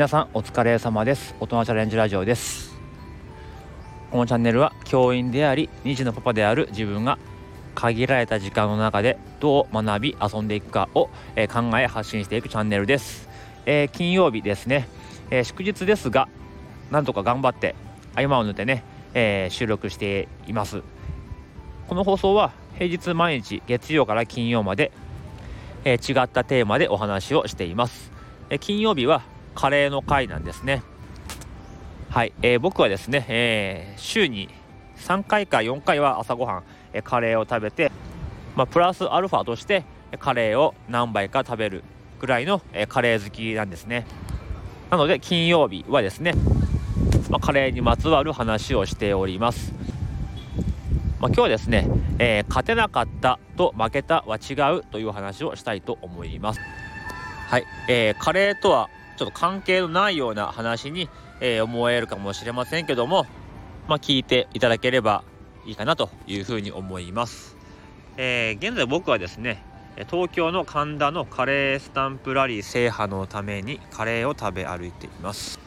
皆さんお疲れ様です。大人チャレンジラジオです。このチャンネルは教員であり2児のパパである自分が限られた時間の中でどう学び遊んでいくかを、え考え発信していくチャンネルです、えー、金曜日ですね、えー、祝日ですがなんとか頑張って合間を縫ってね、え、収録しています。この放送は平日毎日月曜から金曜まで、え違ったテーマでお話をしています、え金曜日はカレーの回なんですね。はい、えー、僕はですね、えー、週に3回か4回は朝ごはん、えー、カレーを食べて、まあ、プラスアルファとしてカレーを何杯か食べるぐらいの、えー、カレー好きなんですね。なので金曜日はですね、まあ、カレーにまつわる話をしております。まあ、今日はですね、えー、勝てなかったと負けたは違うという話をしたいと思います。はい、えー、カレーとはちょっと関係のないような話に、えー、思えるかもしれませんけども、まあ、聞いていただければいいかなというふうに思います。えー、現在僕はですね東京の神田のカレースタンプラリー制覇のためにカレーを食べ歩いています。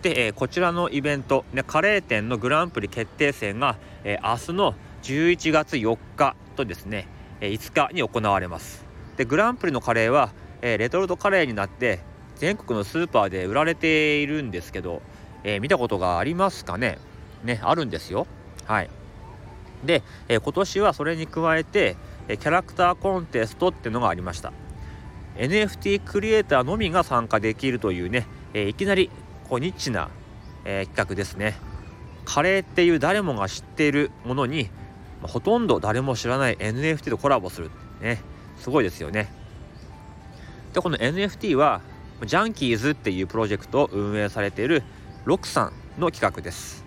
で、えー、こちらのイベント、ね、カレー店のグランプリ決定戦が、えー、明日の11月4日とですね、え、5日に行われます。でグランプリのカレーは、えレトルトカレーになって全国のスーパーで売られているんですけど、えー、見たことがありますかね？ねあるんですよ。はい。で、えー、今年はそれに加えてえキャラクターコンテストっていうのがありました。NFT クリエイターのみが参加できるというね、え、いきなりこうニッチな、え企画ですね。カレーっていう誰もが知っているものに、ま、ほとんど誰も知らない NFT とコラボするねすごいですよね。でこの NFT はジャンキーズっていうプロジェクトを運営されているロクさんの企画です。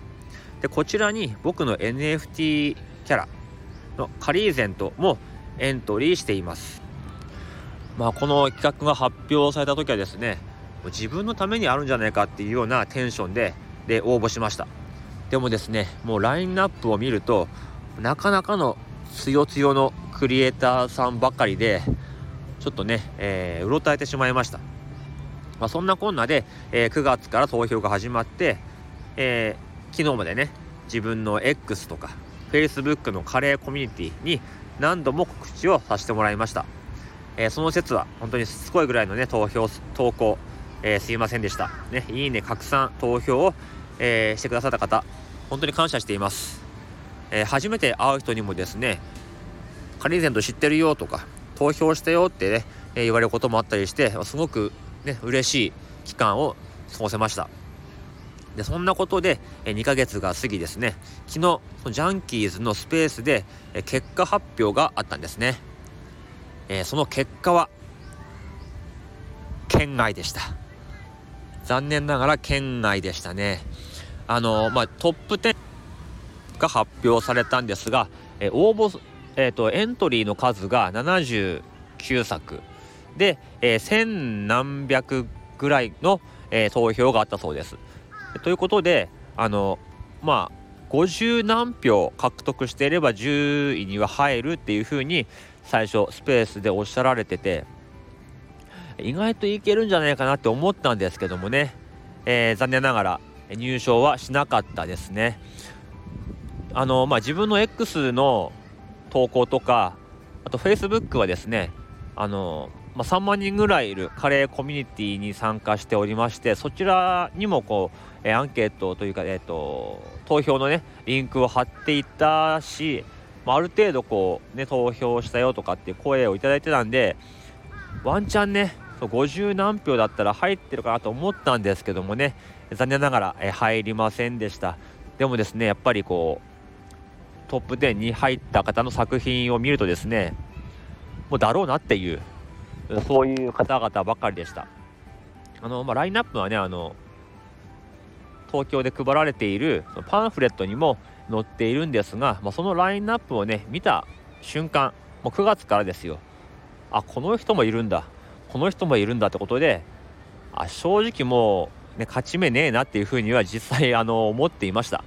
でこちらに僕の NFT キャラのカリーゼントもエントリーしています。まあこの企画が発表された時はですね自分のためにあるんじゃないかっていうようなテンションでで応募しました。でもですねもうラインナップを見るとなかなかのつよつよのクリエイターさんばかりでちょっとね、えー、うろたえてしまいました。まあ、そんなこんなで、えー、9月から投票が始まって、えー、昨日までね自分の X とか Facebook のカレーコミュニティに何度も告知をさせてもらいました、えー、その説は本当にしつこいぐらいのね投票投稿、えすいませんでした。ねいいね拡散投票を、えしてくださった方本当に感謝しています、え初めて会う人にもですねカリーゼント知ってるよとか投票したよってね、え言われることもあったりしてすごくね、嬉しい期間を過ごせました。で、そんなことで、え2ヶ月が過ぎですね、昨日、そのジャンキーズのスペースで、え結果発表があったんですね。えー、その結果は、県外でした。残念ながら県外でしたね。あのまあ、トップ10が発表されたんですが、え応募、えーとエントリーの数が79作で、えー、千何百ぐらいの、えー、投票があったそうです。ということであのまあ50何票獲得していれば10位には入るっていうふうに最初スペースでおっしゃられてて意外といけるんじゃないかなって思ったんですけどもね、えー、残念ながら入賞はしなかったですね。あのまあ、自分の X の投稿とかあと Facebook はですねあのまあ、3万人ぐらいいるカレーコミュニティに参加しておりましてそちらにもこう、え、アンケートというか、えーと、投票のねリンクを貼っていたし、まあ、ある程度こう、ね、投票したよとかっていう声をいただいてたんでワンチャンね50何票だったら入ってるかなと思ったんですけどもね残念ながら、え、入りませんでした。でもですねやっぱりこうトップ10に入った方の作品を見るとですねもうだろうなっていうそういう方々ばかりでした。あの、まあ、ラインナップはねあの東京で配られているパンフレットにも載っているんですが、まあ、そのラインナップをね見た瞬間もう9月からですよ。あこの人もいるんだ。この人もいるんだってことであ正直もう、ね、勝ち目ねえなっていうふうには実際あの思っていました、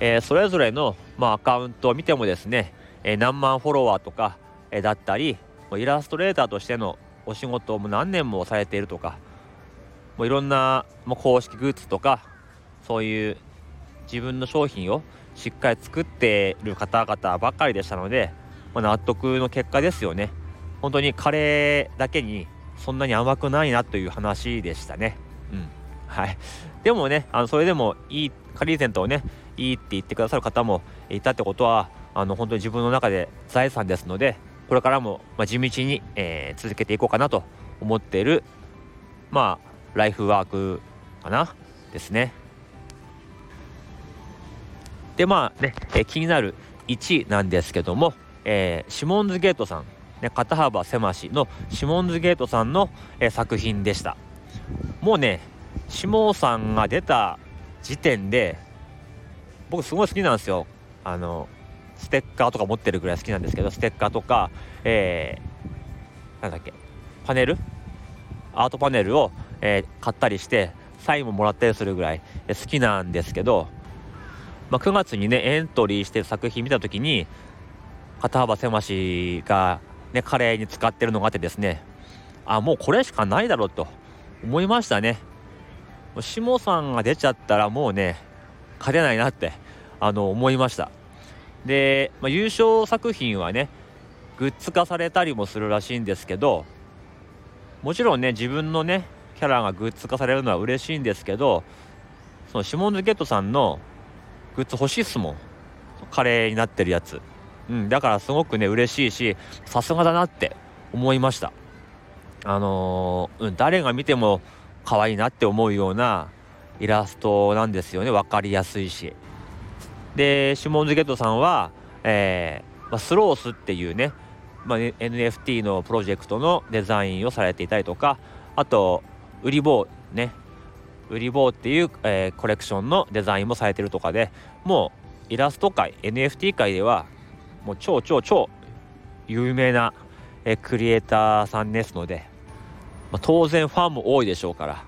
えー、それぞれの、まあ、アカウントを見てもですね、えー、何万フォロワーとか、えー、だったりイラストレーターとしてのお仕事も何年もされているとかもういろんなもう公式グッズとかそういう自分の商品をしっかり作っている方々ばっかりでしたので、まあ、納得の結果ですよね。本当にカレーだけにそんなに甘くないなという話でしたね。うん。はい。でもねあのそれでもいいカリーゼントをねいいって言ってくださる方もいたってことはあの本当に自分の中で財産ですのでこれからも、ま、地道に、えー、続けていこうかなと思っているまあライフワークかなですね。でまあね、えー、気になる1位なんですけども、えー、シモンズゲートさん、ね、肩幅狭しのシモンズゲートさんの、えー、作品でした。もうねシモさんが出た時点で僕すごい好きなんですよ。あのステッカーとか持ってるぐらい好きなんですけどステッカーとかえー、なんだっけパネル？アートパネルを、えー、買ったりしてサインももらったりするぐらい好きなんですけどまあ、9月にねエントリーしてる作品見た時に肩幅狭しがねカレーに使ってるのがあってですねあもうこれしかないだろうと思いましたね。下さんが出ちゃったらもうね勝てないなってあの思いました。で、まあ、優勝作品はねグッズ化されたりもするらしいんですけどもちろんね自分のねキャラがグッズ化されるのは嬉しいんですけどそのシモンズ・ゲットさんのグッズ欲しいっすもん。カレーになってるやつ。うんだからすごくね嬉しいしさすがだなって思いました。あのー、うん誰が見ても可愛いなって思うようなイラストなんですよね。分かりやすいし。でシモンズゲットさんは、えーまあ、スロースっていうね、まあ、NFT のプロジェクトのデザインをされていたりとかあと売り棒ね売り棒っていう、えー、コレクションのデザインもされてるとかでもうイラスト界 NFT 界ではもう超超超有名な、えー、クリエイターさんですので、まあ、当然ファンも多いでしょうから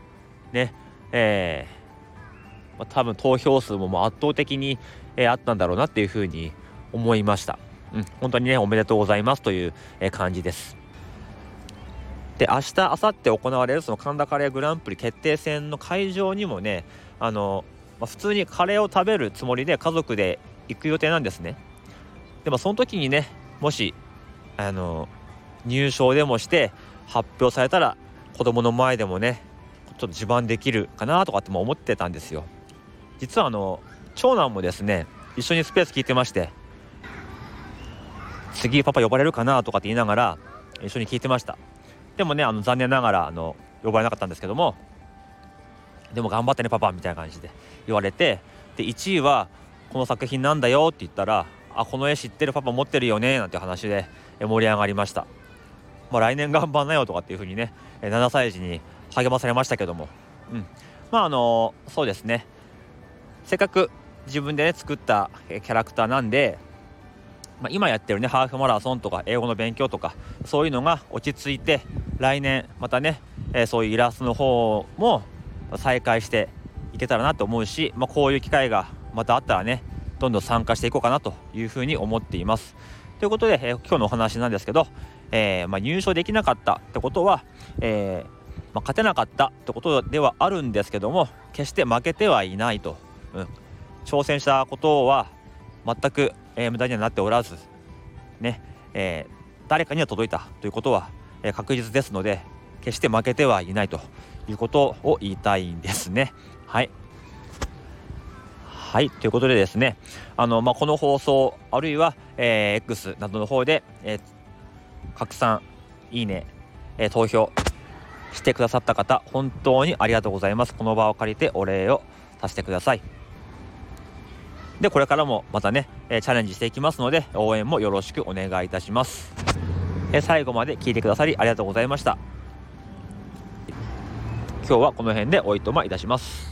ねえー、まあ、多分投票数ももう圧倒的に、えー、あったんだろうなっていうふうに思いました。うん、本当にねおめでとうございますという、えー、感じです。で明日明後日行われるその神田カレーグランプリ決定戦の会場にもねあの、まあ、普通にカレーを食べるつもりで家族で行く予定なんですねでもその時にねもしあの入賞でもして発表されたら子供の前でもねちょっと自慢できるかなとかっても思ってたんですよ実はあの長男もですね一緒にスペース聞いてまして次パパ呼ばれるかな？とかって言いながら一緒に聞いてました。でもねあの残念ながらあの呼ばれなかったんですけどもでも頑張ってねパパみたいな感じで言われてで1位はこの作品なんだよって言ったらあこの絵知ってるパパ持ってるよねなんて話で盛り上がりました、まあ、来年頑張んなよとかっていう風にね7歳児に励まされましたけども。うん。まああのそうですね。せっかく自分でね作ったキャラクターなんでまあ、今やってるねハーフマラソンとか英語の勉強とかそういうのが落ち着いて来年またね、えー、そういうイラストの方も再開していけたらなと思うし、まあ、こういう機会がまたあったらねどんどん参加していこうかなというふうに思っています。ということで、えー、今日のお話なんですけど、えー、まあ、入賞できなかったってことは、えま勝てなかったってことではあるんですけども決して負けてはいないと、うん、挑戦したことは全くえー、無駄にはなっておらず、ねえー、誰かには届いたということは、えー、確実ですので決して負けてはいないということを言いたいんですね。はい。はいということでですねあの、まあ、この放送あるいは、えー、X などの方で、えー、拡散いいね、えー、投票してくださった方本当にありがとうございます。この場を借りてお礼をさせてください。でこれからもまたね、えチャレンジしていきますので応援もよろしくお願いいたします、え最後まで聞いてくださりありがとうございました。今日はこの辺でおいとまいたします。